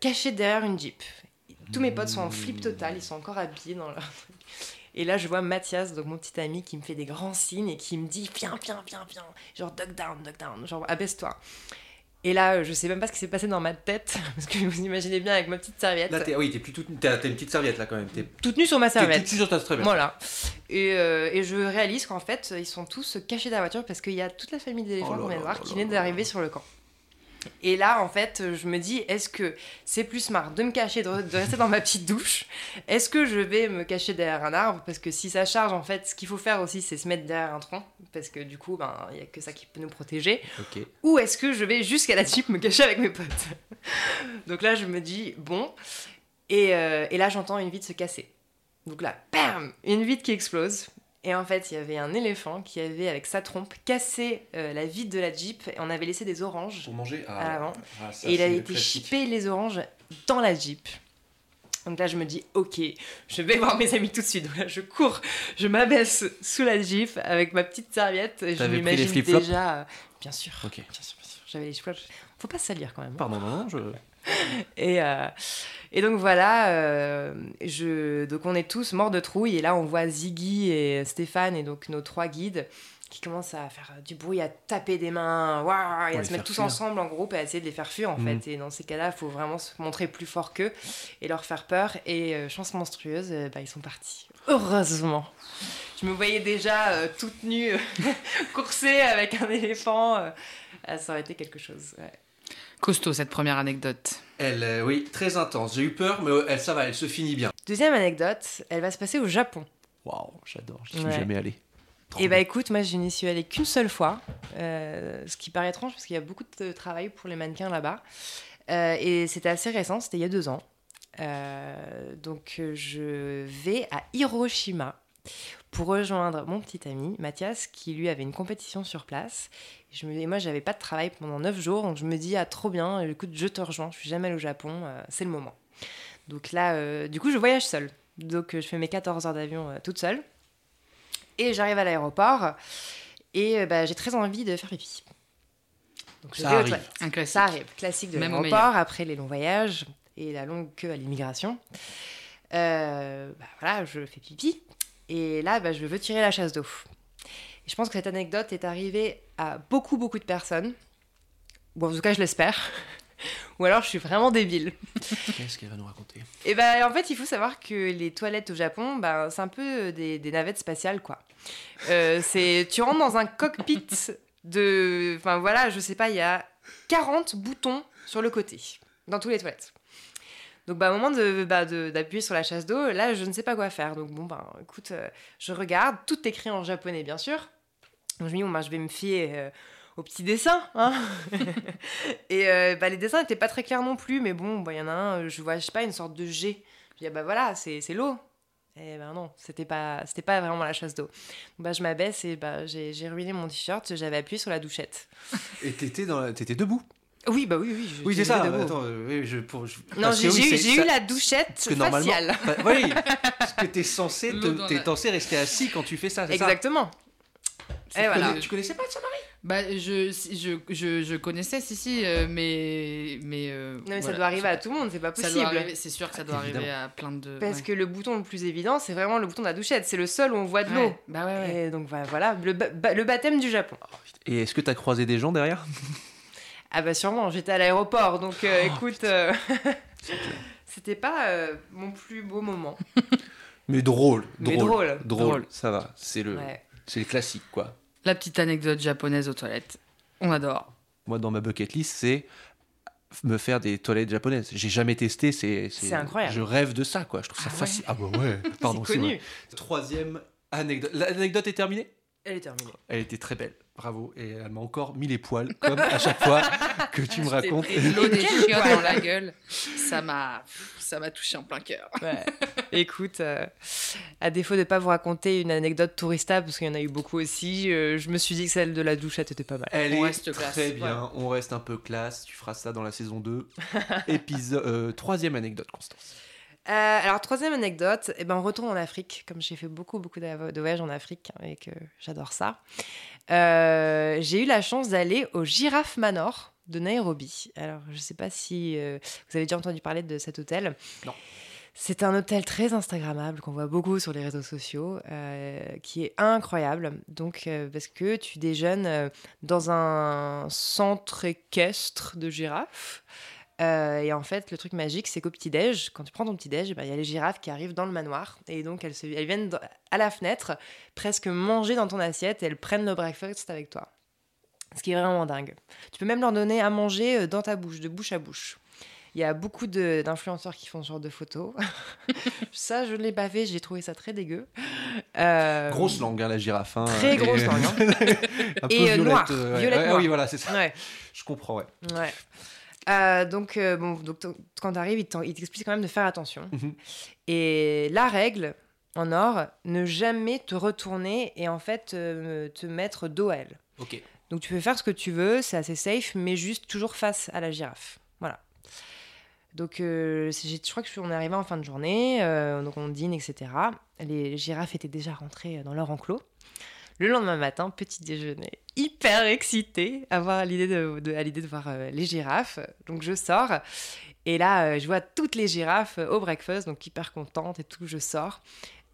caché derrière une Jeep. Tous mes potes sont en flip total, ils sont encore habillés dans leur truc. Et là, je vois Mathias, donc mon petit ami, qui me fait des grands signes et qui me dit Viens, viens, viens, viens. Genre, duck down, duck down. Genre, abaisse-toi. Et là, je sais même pas ce qui s'est passé dans ma tête, parce que vous imaginez bien avec ma petite serviette, Là, t'es, oui, t'es plus toute, t'as, t'as une petite serviette là quand même. T'es, toute nue sur ma t'es serviette. toute sur ta serviette. Voilà. Et, euh, et je réalise qu'en fait, ils sont tous cachés dans la voiture parce qu'il y a toute la famille d'éléphants Oh là qu'on vient voir qui vient d'arriver sur le camp. Et là, en fait, je me dis, est-ce que c'est plus smart de me cacher, de, de rester dans ma petite douche Est-ce que je vais me cacher derrière un arbre Parce que si ça charge, en fait, ce qu'il faut faire aussi, c'est se mettre derrière un tronc. Parce que du coup, ben, il n'y a que ça qui peut nous protéger. Ou est-ce que je vais jusqu'à la Jeep me cacher avec mes potes Donc là, je me dis, bon. Et, euh, et là, j'entends une vitre se casser. Donc là, bam Une vitre qui explose. Et en fait, il y avait un éléphant qui avait, avec sa trompe, cassé euh, la vitre de la Jeep. Et on avait laissé des oranges. Pour manger À l'avant. ah, et il c'est a le été chippé les oranges dans la Jeep. Donc là, je me dis, ok, je vais voir mes amis tout de suite. Donc là, je cours, je m'abaisse sous la Jeep avec ma petite serviette. Et je m'imagine déjà. euh, bien sûr. Ok. Bien sûr, bien sûr. J'avais les flip-flops. Faut pas salir quand même. hein. Pardon, non, je. Et, euh, et donc voilà, euh, je, donc on est tous morts de trouille. Et là, on voit Ziggy et Stéphane et donc nos trois guides qui commencent à faire du bruit, à taper des mains, waouh, et à se mettre tous fuir. ensemble en groupe et à essayer de les faire fuir en Mhm. fait. Et dans ces cas-là, il faut vraiment se montrer plus fort qu'eux et leur faire peur. Et euh, chance monstrueuse, euh, bah, ils sont partis. Heureusement. Je me voyais déjà euh, toute nue, coursée avec un éléphant. ça aurait été quelque chose. ouais. Costaud cette première anecdote. Elle, euh, oui, très intense. J'ai eu peur, mais euh, elle, ça va, elle se finit bien. Deuxième anecdote, elle va se passer au Japon. Waouh, j'adore, j'y suis Ouais. jamais allé. Trop Et bah bien. écoute, moi je n'y suis allée qu'une seule fois, euh, ce qui paraît étrange parce qu'il y a beaucoup de travail pour les mannequins là-bas. Euh, et c'était assez récent, c'était il y a deux ans. Euh, donc euh, je vais à Hiroshima pour rejoindre mon petit ami Mathias qui lui avait une compétition sur place. Et, je me, et moi j'avais pas de travail pendant neuf jours, donc je me dis ah trop bien, écoute je te rejoins, je suis jamais allée au Japon, euh, c'est le moment. Donc là, euh, du coup je voyage seule. Donc euh, je fais mes 14 heures d'avion euh, toute seule. Et j'arrive à l'aéroport et euh, bah, j'ai très envie de faire pipi. Donc je Ça arrive. Un classique. Ça arrive, classique de Même au l'aéroport après les longs voyages et la longue queue à l'immigration. Euh, bah, voilà, je fais pipi et là, bah, je veux tirer la chasse d'eau. Et je pense que cette anecdote est arrivée à beaucoup, beaucoup de personnes. Ou en tout cas, je l'espère. Ou alors, je suis vraiment débile. Qu'est-ce qu'elle va nous raconter? Et ben en fait, il faut savoir que les toilettes au Japon, ben, c'est un peu des, des navettes spatiales, quoi. Euh, c'est, tu rentres dans un cockpit de... Enfin voilà, je sais pas, il y a 40 boutons sur le côté, dans tous les toilettes. Donc bah, au moment de, bah, d'appuyer sur la chasse d'eau, là, je ne sais pas quoi faire. Donc bon, ben écoute, euh, je regarde, tout écrit en japonais, bien sûr. Donc je me dis, bon, ben, je vais me fier euh, aux petits dessins. Hein et euh, bah, les dessins n'étaient pas très clairs non plus, mais bon, bah, il y en a un, euh, je vois, je sais pas, une sorte de G. Je dis, ah bah voilà, c'est l'eau. Et ben non, c'était pas, c'était pas vraiment la chasse d'eau. Bah, je m'abaisse et bah, j'ai ruiné mon t-shirt, j'avais appuyé sur la douchette. Et t'étais, dans la- debout Oui, bah oui, oui. je- Oui, c'est ça. Attends, oui, je, pour, je- Non, j'ai oui, eu, ça- la douchette faciale. Bah, oui, parce que t'es censé, te- censé rester assis quand tu fais ça, c'est ça Exactement. Tu Et voilà. connais- Tu connaissais pas ça, Marie? Bah, je, je, je, je connaissais, si, si, euh, mais. mais euh, Non, mais ça doit arriver à tout le monde, c'est pas Ça possible. doit arriver, c'est sûr que ça doit arriver à plein de. Parce ouais. que le bouton le plus évident, c'est vraiment le bouton de la douchette. C'est le seul où on voit de l'eau. Ouais, Bah ouais, ouais. Et donc bah, voilà, le, ba- le baptême du Japon. Et est-ce que t'as croisé des gens derrière? Ah bah sûrement, j'étais à l'aéroport, donc euh, Oh, écoute, euh, c'était pas euh, mon plus beau moment. Mais drôle, Mais drôle, drôle. Drôle. Ça va, c'est le, Ouais. c'est le classique, quoi. La petite anecdote japonaise aux toilettes. On adore. Moi, dans ma bucket list, c'est me faire des toilettes japonaises. J'ai jamais testé, c'est C'est incroyable. Je rêve de ça, quoi. Je trouve ça Ah ouais. facile. Ah bah ouais. Pardon, c'est connu. Troisième anecdote. L'anecdote est terminée? Elle est terminée. Elle était très belle. Bravo. Et elle m'a encore mis les poils, comme à chaque fois que tu me racontes. L'eau des chiottes poil. dans la gueule. Ça m'a, ça m'a touché en plein cœur. Ouais. Écoute, euh, à défaut de ne pas vous raconter une anecdote tourista, parce qu'il y en a eu beaucoup aussi, euh, je me suis dit que celle de la douchette était pas mal. Elle On est reste classe. très bien. On reste un peu classe. Tu feras ça dans la saison 2. Épisode, euh, troisième anecdote, Constance. Euh, alors, troisième anecdote, eh ben, on retourne en Afrique, comme j'ai fait beaucoup, beaucoup de voyages en Afrique hein, et que j'adore ça. Euh, j'ai eu la chance d'aller au Giraffe Manor de Nairobi. Alors, je ne sais pas si euh, vous avez déjà entendu parler de cet hôtel. Non. C'est un hôtel très Instagrammable qu'on voit beaucoup sur les réseaux sociaux, euh, qui est incroyable. Donc, euh, parce que tu déjeunes euh, dans un centre équestre de girafes. Euh, et en fait, le truc magique, c'est qu'au petit-déj, quand tu prends ton petit-déj, eh ben, il y a les girafes qui arrivent dans le manoir. Et donc, elles, se- elles viennent à la fenêtre, presque manger dans ton assiette, et elles prennent le breakfast avec toi. Ce qui est vraiment dingue. Tu peux même leur donner à manger euh, dans ta bouche, de bouche à bouche. Il y a beaucoup d'influenceurs qui font ce genre de photos. ça, je ne l'ai pas fait, j'ai trouvé ça très dégueu. Euh, Grosse langue, hein, la girafe. hein. Très Et- grosse langue. hein. un peu Et, violette. noire. euh, ouais. Violette Ouais, noire. oui, voilà, c'est ça. Ouais. Je comprends, ouais. Ouais. Euh, donc, euh, bon, donc quand tu arrives, il t'explique quand même de faire attention. Mhm. Et la règle en or, ne jamais te retourner et en fait euh, te mettre dos à elle. Ok. Donc tu peux faire ce que tu veux, c'est assez safe, mais juste toujours face à la girafe. Voilà. Donc euh, je crois que je suis- on est arrivé en fin de journée, donc on dîne, etc. Les girafes étaient déjà rentrées dans leur enclos. Le lendemain matin, petit déjeuner, hyper excitée à, voir l'idée de, de- à l'idée de voir euh, les girafes. Donc je sors et là euh, je vois toutes les girafes euh, au breakfast, donc hyper contente et tout, je sors.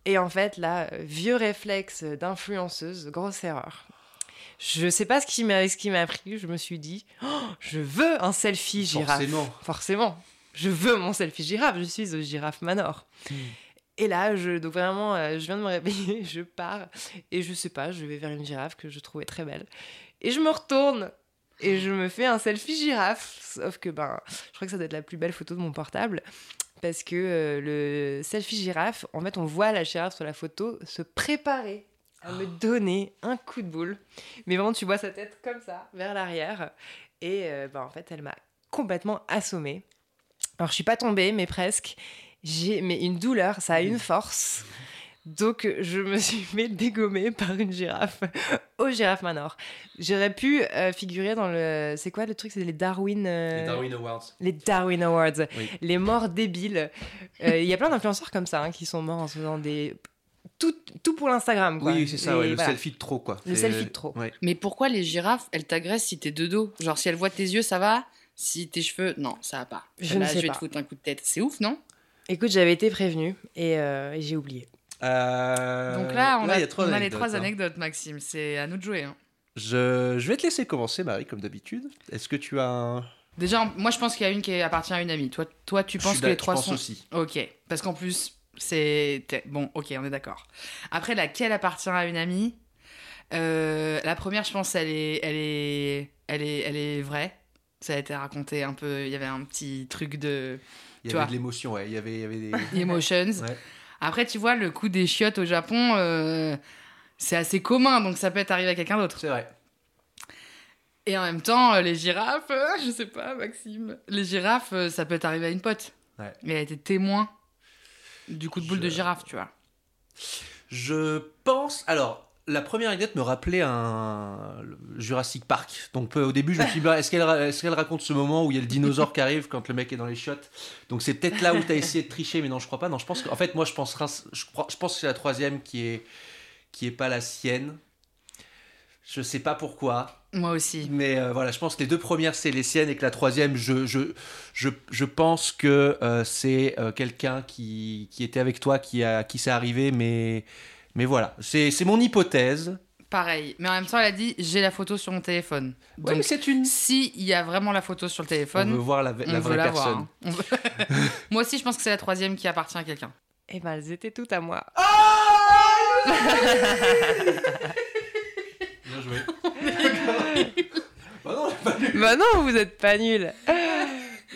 Et en fait là, vieux réflexe d'influenceuse, grosse erreur. Je sais pas ce qui m'a ce qui m'a pris, je me suis dit, Oh, je veux un selfie girafe. Forcément. Forcément. Je veux mon selfie girafe, je suis au girafe manor. Hmm. Et là, je, donc vraiment, euh, je viens de me réveiller, je pars, et je sais pas, je vais vers une girafe que je trouvais très belle. Et je me retourne, et je me fais un selfie girafe. Sauf que, ben, je crois que ça doit être la plus belle photo de mon portable. parce que euh, le selfie girafe, en fait, on voit la girafe sur la photo se préparer à me donner un coup de boule. Mais vraiment, tu vois sa tête comme ça, vers l'arrière. Et euh, bah, en fait, elle m'a complètement assommée. Alors, je suis pas tombée, mais presque. J'ai mais une douleur, ça a une force. Donc, je me suis fait dégommer par une girafe au Girafe Manor. J'aurais pu euh, figurer dans le. C'est quoi le truc? C'est les Darwin. euh, Les Darwin Awards. les Darwin Awards, Oui. les morts débiles. Euh, Il y a plein d'influenceurs comme ça hein, qui sont morts en se faisant des. Tout, tout pour l'Instagram, quoi. Oui, c'est ça, ouais, le voilà. selfie de trop, quoi. Le selfie de trop. Ouais. Mais pourquoi les girafes, elles t'agressent si t'es de dos? Genre, si elles voient tes yeux, ça va? Si tes cheveux, non, ça va pas. Je Là, ne sais je vais pas. te foutre un coup de tête. C'est ouf, non? Écoute, j'avais été prévenue et, euh, et j'ai oublié. Euh, Donc là, on, a, il y a trois on a les anecdotes, trois hein. anecdotes, Maxime. C'est à nous de jouer. hein. Je, je vais te laisser commencer, Marie, comme d'habitude. Est-ce que tu as un. Déjà, moi, je pense qu'il y a une qui appartient à une amie. Toi, toi tu penses que les trois je pense sont. aussi. Ok. Parce qu'en plus, c'est. Bon, ok, on est d'accord. Après, laquelle appartient à une amie? Euh, La première, je pense, elle est, elle est, elle est, elle est vraie. Ça a été raconté un peu. Il y avait un petit truc de Il y avait de l'émotion, ouais. Il y avait, il y avait des. emotions. Ouais. Après, tu vois, le coup des chiottes au Japon, euh, c'est assez commun, donc ça peut être arrivé à quelqu'un d'autre. C'est vrai. Et en même temps, euh, les girafes, euh, je sais pas, Maxime. Les girafes, euh, ça peut être arrivé à une pote. Ouais. Et elle a été témoin du coup de boule de girafe, tu vois. Je pense. Alors, la première anecdote me rappelait un Jurassic Park. Donc, euh, au début, je me suis dit, bah, est-ce qu'elle raconte ce moment où il y a le dinosaure qui arrive quand le mec est dans les chiottes? Donc, c'est peut-être là où tu as essayé de tricher, mais non, je crois pas. Non, je pense qu'en fait, moi, je pense, je, crois- je pense que c'est la troisième qui est, qui est pas la sienne. Je sais pas pourquoi. Moi aussi. Mais euh, voilà, je pense que les deux premières, c'est les siennes et que la troisième, je, je, je, je pense que euh, c'est euh, quelqu'un qui, qui était avec toi, qui, a, qui s'est arrivé, mais, mais voilà, c'est c'est mon hypothèse. Pareil. Mais en même temps, elle a dit j'ai la photo sur mon téléphone. Ouais, Donc, c'est une. si il y a vraiment la photo sur le On téléphone, veut voir la, on la veut vraie la personne. voir. hein. On veut- Moi aussi, je pense que c'est la troisième qui appartient à quelqu'un. Eh ben, elles étaient toutes à moi. Bien joué. Bah non, bah non, vous êtes pas nuls.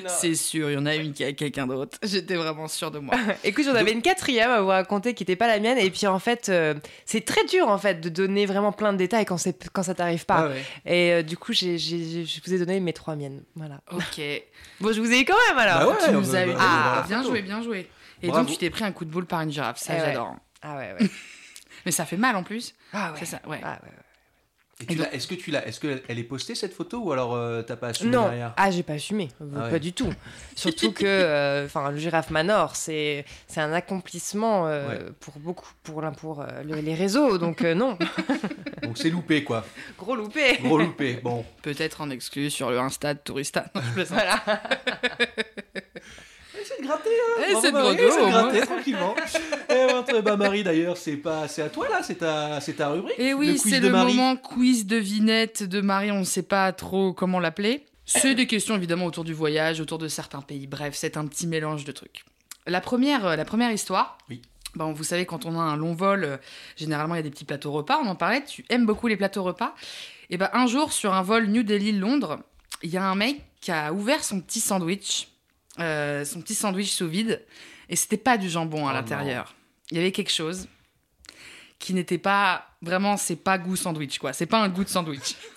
C'est sûr, il y en a une qui a quelqu'un d'autre. J'étais vraiment sûre de moi. Écoute, j'en avais une quatrième à vous raconter qui n'était pas la mienne. Et puis en fait, euh, c'est très dur en fait de donner vraiment plein de détails quand, ça t'arrive pas. Ah ouais. Et euh, du coup, je vous ai donné mes trois miennes. Voilà. Ok. Bon, je vous ai eu quand même alors. Bah ouais, tu nous as eu. Ah, bien joué, bien joué. Et Bravo. donc, tu t'es pris un coup de boule par une girafe. Ça, Eh ouais. j'adore. Ah ouais, ouais. Mais ça fait mal en plus. Ah ouais. C'est ça, ouais. Ah ouais, ouais. Et tu Et donc- l'as- Est-ce que tu l'as Est-ce qu'elle elle est postée cette photo ou alors euh, t'as pas assumé Non, derrière ah j'ai pas assumé, Ah pas ouais. du tout. Surtout que, euh, enfin, le girafe Manor, c'est c'est un accomplissement euh, Ouais. pour beaucoup, pour pour euh, le- les réseaux, donc euh, non, Donc c'est loupé quoi. gros loupé. Gros loupé. Bon. Peut-être en exclu sur le Insta de Tourista. Non, je plaisante. Voilà. De gratter, Eh, Bravo, c'est de Marie, gratter tranquillement. Et ben, bah, Marie d'ailleurs, c'est pas, c'est à toi là, c'est ta, c'est ta rubrique. Et le oui, c'est le Marie. moment quiz devinette de Marie. On ne sait pas trop comment l'appeler. C'est des questions évidemment autour du voyage, autour de certains pays. Bref, c'est un petit mélange de trucs. La première, euh, la première histoire. Oui. Bon, vous savez, quand on a un long vol, euh, généralement il y a des petits plateaux repas. On en parlait. Tu aimes beaucoup les plateaux repas. Et ben un jour sur un vol New Delhi Londres, il y a un mec qui a ouvert son petit sandwich, euh, son petit sandwich sous vide, et c'était pas du jambon à Oh l'intérieur. Il y avait quelque chose qui n'était pas vraiment, c'est pas goût sandwich quoi. C'est pas un goût de sandwich.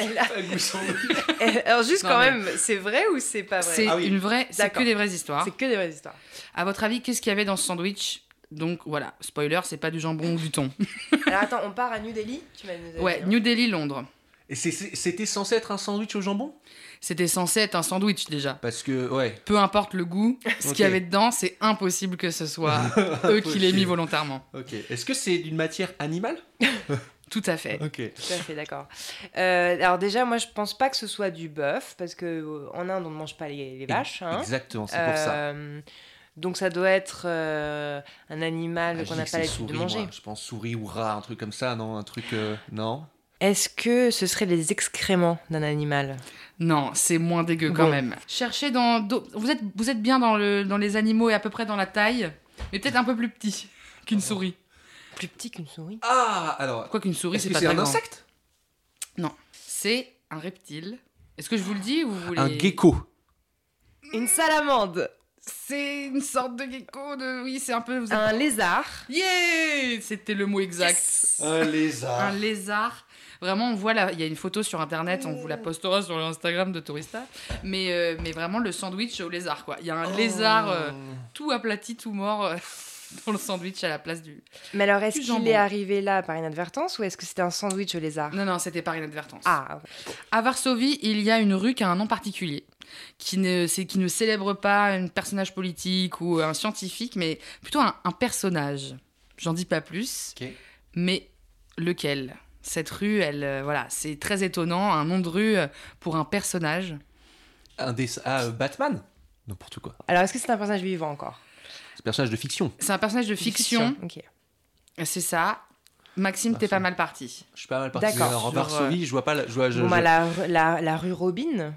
Elle a- Un goût sandwich. elle- Alors juste Non, quand mais- même, c'est vrai ou c'est pas vrai? C'est Ah oui. une vraie, c'est que des vraies histoires. C'est que des vraies histoires. À votre avis, qu'est-ce qu'il y avait dans ce sandwich? Donc voilà, spoiler, c'est pas du jambon ou du thon. Alors attends, on part à New Delhi? Tu m'as Ouais, dit. New Delhi, Londres. Et c'était censé être un sandwich au jambon? C'était censé être un sandwich déjà. Parce que, ouais. Peu importe le goût, ce qu'il y avait dedans, c'est impossible que ce soit eux qui l'aient mis volontairement. Ok. Est-ce que c'est d'une matière animale Tout à fait. Ok. Tout à fait, d'accord. Euh, alors déjà, moi, je pense pas que ce soit du bœuf, parce que euh, en Inde, on ne mange pas les, les vaches. hein. Exactement, c'est pour ça. Euh, Donc ça doit être euh, un animal Ah, qu'on n'a pas l'habitude de souris, manger. moi. Je pense souris ou rat, un truc comme ça, non? Un truc. euh, Non? Est-ce que ce serait les excréments d'un animal? Non, c'est moins dégueu quand Bon. même. Cherchez dans. Vous êtes, vous êtes bien dans, le, dans les animaux et à peu près dans la taille, mais peut-être un peu plus petit qu'une souris. Plus petit qu'une souris Ah Alors, Quoi qu'une souris, c'est que pas c'est un grand. insecte? C'est un reptile. Est-ce que je vous le dis ou vous voulez... Un gecko. Une salamande. C'est une sorte de gecko, de... oui, c'est un peu... vous êtes- Un lézard. Yeah C'était le mot exact. Yes. Un lézard. Un lézard. Vraiment, on voit là, il y a une photo sur internet, on vous la postera sur l'Instagram de Tourista. Mais, euh, mais vraiment le sandwich au lézard, quoi. Il y a un lézard euh, tout aplati, tout mort euh, dans le sandwich à la place du. Mais alors, est-ce qu'il est arrivé là par inadvertance ou est-ce que c'était un sandwich au lézard? Non, non, c'était par inadvertance. Ah, À Varsovie, il y a une rue qui a un nom particulier, qui ne, c'est, qui ne célèbre pas un personnage politique ou un scientifique, mais plutôt un, un personnage. J'en dis pas plus, Ok. mais lequel? Cette rue, elle, euh, voilà, c'est très étonnant, un nom de rue euh, pour un personnage. Un dessin. Ah, euh, Batman N'importe quoi. alors est-ce que c'est un personnage vivant encore? C'est un personnage de fiction. C'est un personnage de fiction, Ok. c'est ça. Maxime, t'es pas mal parti. Je suis pas mal parti. D'accord. En Varsovie, je vois pas. la- Je vois, je, Bon, je- bah, la, la, la rue Robin?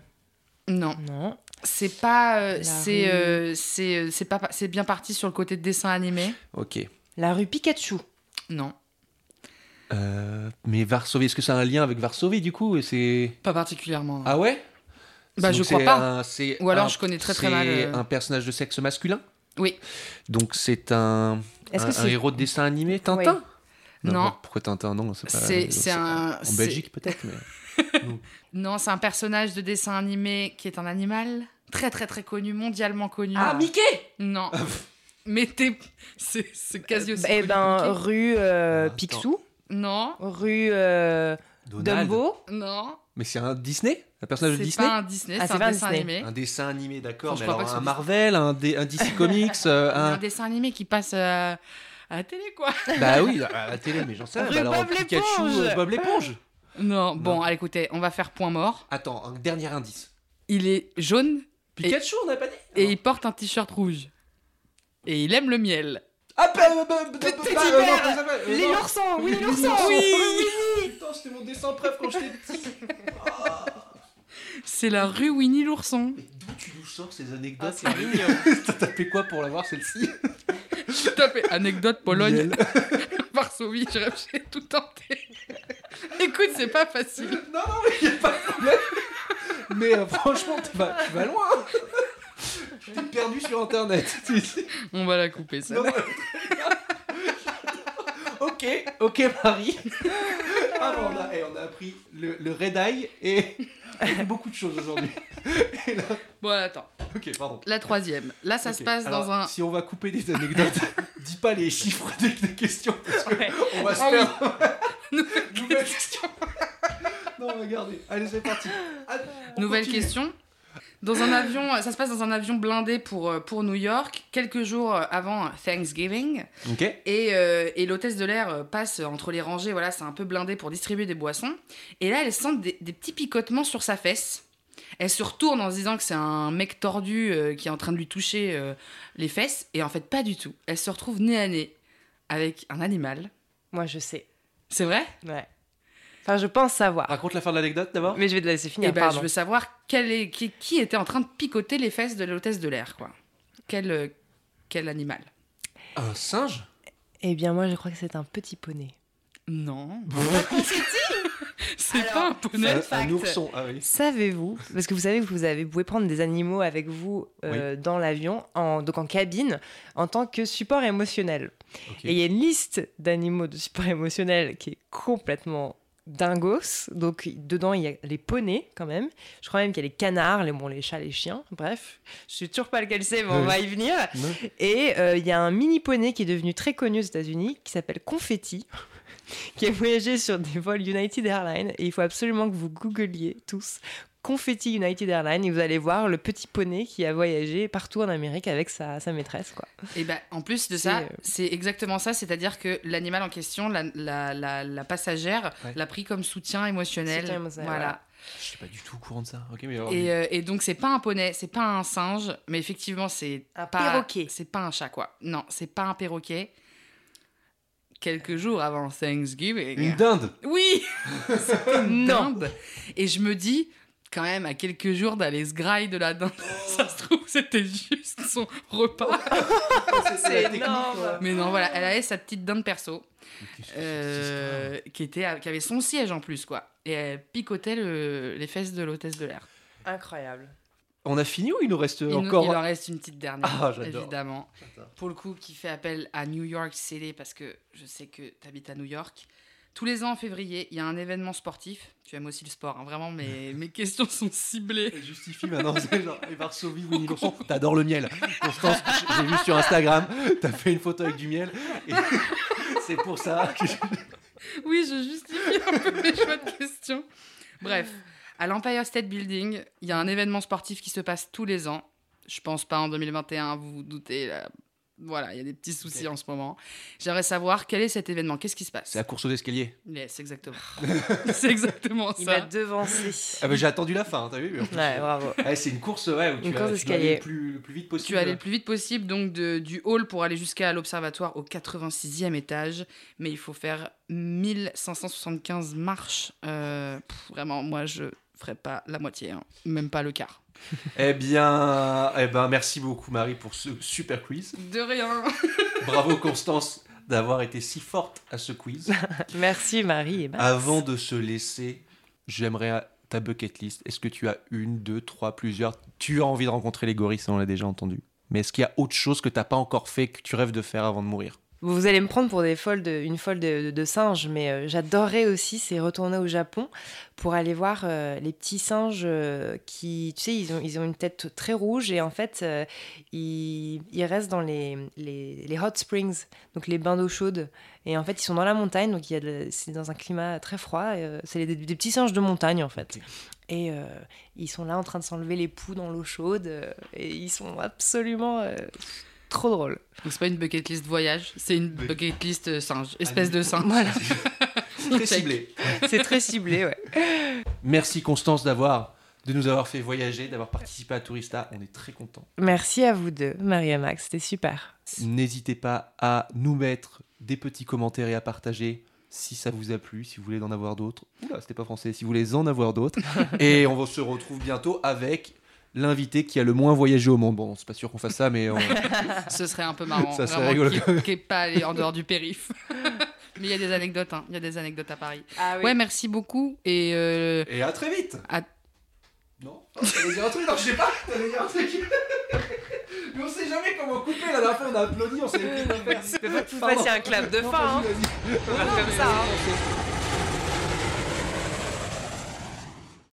Non, Non. c'est pas, euh, c'est, rue- euh, c'est, c'est pas, c'est bien parti sur le côté de dessin animé. Ok. La rue Pikachu? Non, Euh, mais Varsovie, est-ce que ça a un lien avec Varsovie du coup c'est pas particulièrement. Ah ouais? Bah, Donc je crois c'est pas. un- c'est Ou alors un- je connais très, très c'est mal, euh. un personnage de sexe masculin? Oui. Donc c'est un, c'est héros de dessin animé Tintin? Non. Pourquoi Tintin? Non, c'est pas. C'est- c'est pas- un- En c'est- Belgique peut-être, mais. Non, c'est un personnage de dessin animé qui est un animal très très très connu, mondialement connu. Ah, Mickey Non. Mais t'es. C'est c'est quasi aussi. Eh ben, Mickey. rue euh, Attends. Picsou. Non, Rue euh, Donald. Dumbo. non. Mais c'est un Disney? Un personnage de C'est Disney? pas un Disney, Ah, c'est c'est un pas un dessin Disney. animé. Un dessin animé, d'accord. Enfin, je Mais crois alors un soit Marvel, un, D- un DC Comics, euh, Un un. dessin animé qui passe euh, à la télé, quoi. Bah oui, à la télé, mais j'en sais rien. Bah alors, Bob Pikachu, l'éponge. Bob l'éponge. Non, bon, allez, écoutez, on va faire point mort. Attends, un dernier indice. Il est jaune Pikachu, on n'a pas dit? et il porte un t-shirt rouge. Et il aime le miel. Ah, bah, bah, bah, bah, bah, euh, euh, Les non. l'ourson, oui, Oui, l'ourson. oui. Putain, c'était mon dessin préf quand j'étais petit. C'est la rue Winnie l'ourson. Mais d'où tu nous sors ces anecdotes Ah, c'est mignon. T'as tapé quoi pour l'avoir celle-ci J'ai tapé anecdote Pologne. Varsovie, j'ai j'ai tout tenté. Écoute, c'est pas facile. Non, non, mais y a pas de problème. Mais euh, franchement, tu vas, tu vas loin. Je t'ai perdu sur internet. On va la couper, ça. Non, ok, ok, Marie. Ah, bon, on, a, eh, on a appris le, le red eye et beaucoup de choses aujourd'hui. Là- Bon, attends. Ok, pardon. La troisième. Là, ça se passe alors, dans un. Si on va couper des anecdotes, dis pas les chiffres des, des questions parce que Ouais. on va se Ah oui. perdre. Nouvelle question. non, regardez. Allez, c'est parti. Nouvelle continue. question. Dans un avion, ça se passe dans un avion blindé pour, euh, pour New York, quelques jours avant Thanksgiving. Ok. Et, euh, et l'hôtesse de l'air euh, passe entre les rangées, voilà, c'est un peu blindé pour distribuer des boissons. Et là, elle sent des, des petits picotements sur sa fesse. Elle se retourne en se disant que c'est un mec tordu euh, qui est en train de lui toucher euh, les fesses. Et en fait, pas du tout. Elle se retrouve nez à nez avec un animal. Moi, je sais. C'est vrai? Ouais. Enfin, je pense savoir. Raconte la fin de l'anecdote d'abord. Mais je vais te laisser finir, Et ben, je veux savoir quel est, qui, qui était en train de picoter les fesses de l'hôtesse de l'air, quoi. Quel, euh, quel animal Un singe? Eh bien, moi, je crois que c'est un petit poney. Non. c'est pas un poney. Un, un ourson. Ah oui. Savez-vous, parce que vous savez que vous, avez, vous pouvez prendre des animaux avec vous euh, dans l'avion, en, donc en cabine, en tant que support émotionnel. Et il y a une liste d'animaux de support émotionnel qui est complètement dingos. Donc dedans, il y a les poneys quand même. Je crois même qu'il y a les canards, les, bon, les chats, les chiens. Bref, je sais toujours pas lequel c'est, mais on va y venir. Et euh, il y a un mini poney qui est devenu très connu aux États-Unis, qui s'appelle Confetti, qui a voyagé sur des vols United Airlines. Et il faut absolument que vous googliez tous Confetti United Airlines et vous allez voir le petit poney qui a voyagé partout en Amérique avec sa, sa maîtresse. Quoi. Et ben, en plus de ça, euh, c'est exactement ça, c'est-à-dire que l'animal en question, la, la, la, la passagère, Ouais. l'a pris comme soutien émotionnel. Soutien émotionnel, voilà. voilà. Je suis pas du tout au courant de ça. Ok, mais alors, Et, euh, et donc c'est pas un poney, c'est pas un singe, mais effectivement c'est Un pas perroquet. c'est pas un chat quoi. Non, c'est pas un perroquet. Quelques jours avant Thanksgiving. une dinde. Oui, c'était une dinde. Et je me dis quand même à quelques jours d'aller se graille de la dinde. Ça se trouve c'était juste son repas. C'est énorme. Mais non, voilà, elle avait sa petite dinde perso. Euh, qui, était, à- qui avait son siège en plus, quoi. Et elle picotait le- les fesses de l'hôtesse de l'air. Incroyable. On a fini ou il nous reste Il, nous- encore il en reste une petite dernière, Ah, évidemment. Pour le coup, qui fait appel à New York City, parce que je sais que tu habites à New York. Tous les ans en février, il y a un événement sportif. Tu aimes aussi le sport, hein, vraiment, mes, mes questions sont ciblées. Elle justifie maintenant, c'est genre et Varsovie, Winnie l'ourson. T'adores le miel. Constance, j'ai vu sur Instagram, t'as fait une photo avec du miel. Et c'est pour ça que je- Oui, je justifie un peu mes choix de questions. Bref, à l'Empire State Building, il y a un événement sportif qui se passe tous les ans. Je pense pas en 2021, vous vous doutez. là. Voilà, il y a des petits soucis en ce moment. J'aimerais savoir quel est cet événement, qu'est-ce qui se passe C'est la course aux escaliers. Yes, exactement. c'est exactement Il ça. m'a devancé. Ah bah j'ai attendu la fin, t'as vu Ouais, bravo. ouais, C'est une course ouais, où tu, Une vas- course tu dois aller le plus, le plus vite possible. Tu vas aller le plus vite possible, donc de- du hall pour aller jusqu'à l'observatoire au 86e étage. Mais il faut faire 1575 marches. Euh, pff, vraiment, moi, je ferais pas la moitié, hein. même pas le quart. Eh bien, eh ben, merci beaucoup Marie pour ce super quiz. De rien Bravo Constance d'avoir été si forte à ce quiz. Merci Marie et Max. Avant de se laisser, j'aimerais ta bucket list. Est-ce que tu as une, deux, trois, plusieurs? Tu as envie de rencontrer les gorilles, ça on l'a déjà entendu. Mais est-ce qu'il y a autre chose que t'as pas encore fait que tu rêves de faire avant de mourir? Vous allez me prendre pour des folles une folle de, de- de singe, mais euh, j'adorerais aussi, c'est retourner au Japon pour aller voir euh, les petits singes euh, qui, tu sais, ils ont, ils ont une tête très rouge et en fait, euh, ils, ils restent dans les, les, hot springs, donc les bains d'eau chaude. Et en fait, ils sont dans la montagne, donc c'est dans un climat très froid. c'est des, des petits singes de montagne en fait. Et ils sont là en train de s'enlever les poux dans l'eau chaude et ils sont absolument trop drôles. Donc c'est pas une bucket list voyage, c'est une bucket list euh, singe, espèce de singe. Voilà, Très ciblé. c'est très ciblé, ouais. Merci Constance d'avoir de nous avoir fait voyager, d'avoir participé à Tourista. On est très contents. Merci à vous deux, Marie et Max, c'était super. N'hésitez pas à nous mettre des petits commentaires et à partager si ça vous a plu, si vous voulez en avoir d'autres. Oula, c'était pas français, si vous voulez en avoir d'autres. et on se retrouve bientôt avec l'invité qui a le moins voyagé au monde. Bon, c'est pas sûr qu'on fasse ça, mais on- Ce serait un peu marrant. Ça serait rigolo. Qui, qui est pas allé en dehors du périph. Mais il y a des anecdotes, hein. il y a des anecdotes à Paris. Ah Ouais, merci beaucoup et euh, et à très vite. À- Non, t'allais dire un truc, non, je sais pas. T'allais dire un truc. mais on sait jamais comment couper. La dernière fois, on a applaudi, on faire. Faut pas que vous fassiez un clap de Non, fin, hein. Comme ça, hein.